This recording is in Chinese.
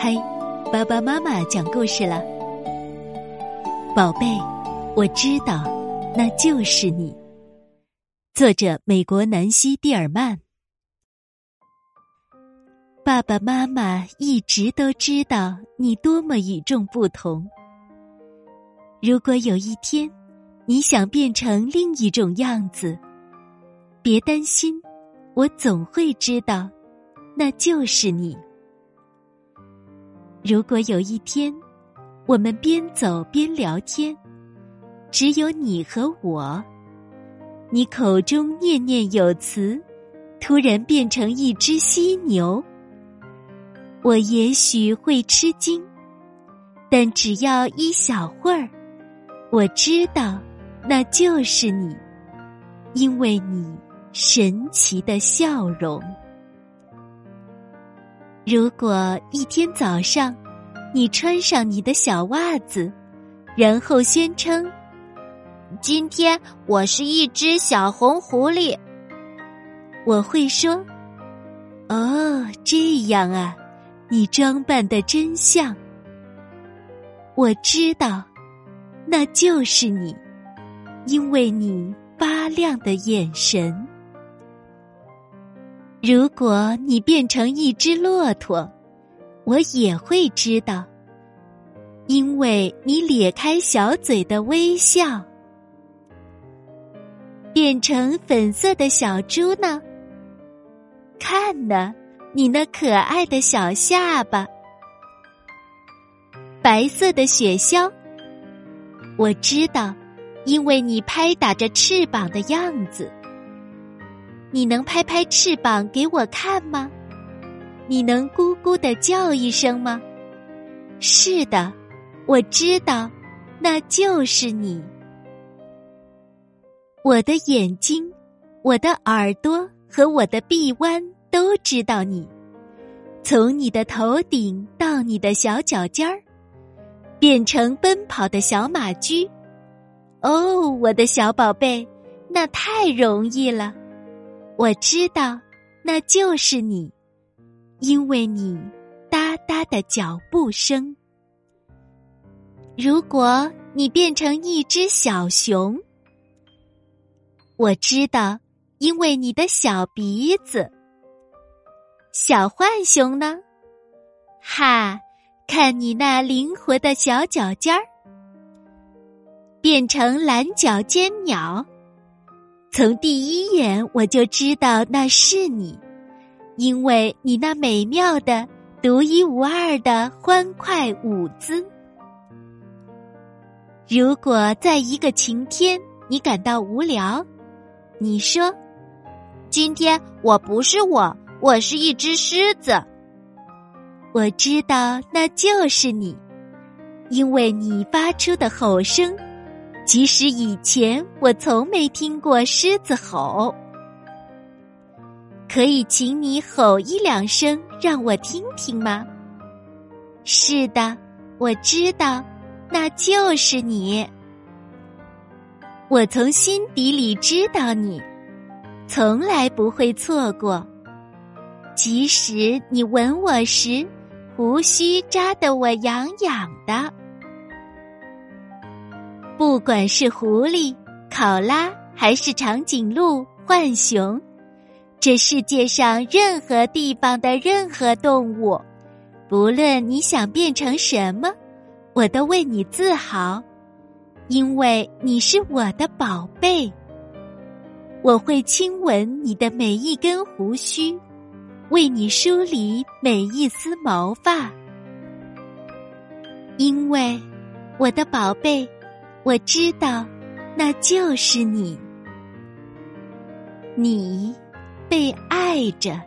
嗨，爸爸妈妈讲故事了。宝贝，我知道，那就是你。作者：美国南希·蒂尔曼。爸爸妈妈一直都知道你多么与众不同。如果有一天你想变成另一种样子，别担心，我总会知道，那就是你。如果有一天，我们边走边聊天，只有你和我，你口中念念有词，突然变成一只犀牛，我也许会吃惊，但只要一小会儿，我知道那就是你，因为你神奇的笑容。如果一天早上，你穿上你的小袜子，然后宣称：“今天我是一只小红狐狸。”我会说：“哦，这样啊，你装扮的真像。”我知道，那就是你，因为你发亮的眼神。如果你变成一只骆驼，我也会知道，因为你咧开小嘴的微笑。变成粉色的小猪呢？看呢，你那可爱的小下巴。白色的雪橇，我知道，因为你拍打着翅膀的样子。你能拍拍翅膀给我看吗？你能咕咕的叫一声吗？是的，我知道，那就是你。我的眼睛、我的耳朵和我的臂弯都知道你。从你的头顶到你的小脚尖儿，变成奔跑的小马驹。哦，我的小宝贝，那太容易了。我知道，那就是你，因为你哒哒的脚步声。如果你变成一只小熊，我知道，因为你的小鼻子。小浣熊呢？哈，看你那灵活的小脚尖儿，变成蓝脚尖鸟。从第一眼我就知道那是你，因为你那美妙的、独一无二的欢快舞姿。如果在一个晴天你感到无聊，你说：“今天我不是我，我是一只狮子。”我知道那就是你，因为你发出的吼声。即使以前我从没听过狮子吼，可以请你吼一两声让我听听吗？是的，我知道，那就是你。我从心底里知道你，从来不会错过。即使你吻我时，胡须扎得我痒痒的。不管是狐狸、考拉，还是长颈鹿、浣熊，这世界上任何地方的任何动物，不论你想变成什么，我都为你自豪，因为你是我的宝贝。我会亲吻你的每一根胡须，为你梳理每一丝毛发，因为我的宝贝。我知道，那就是你，你被爱着。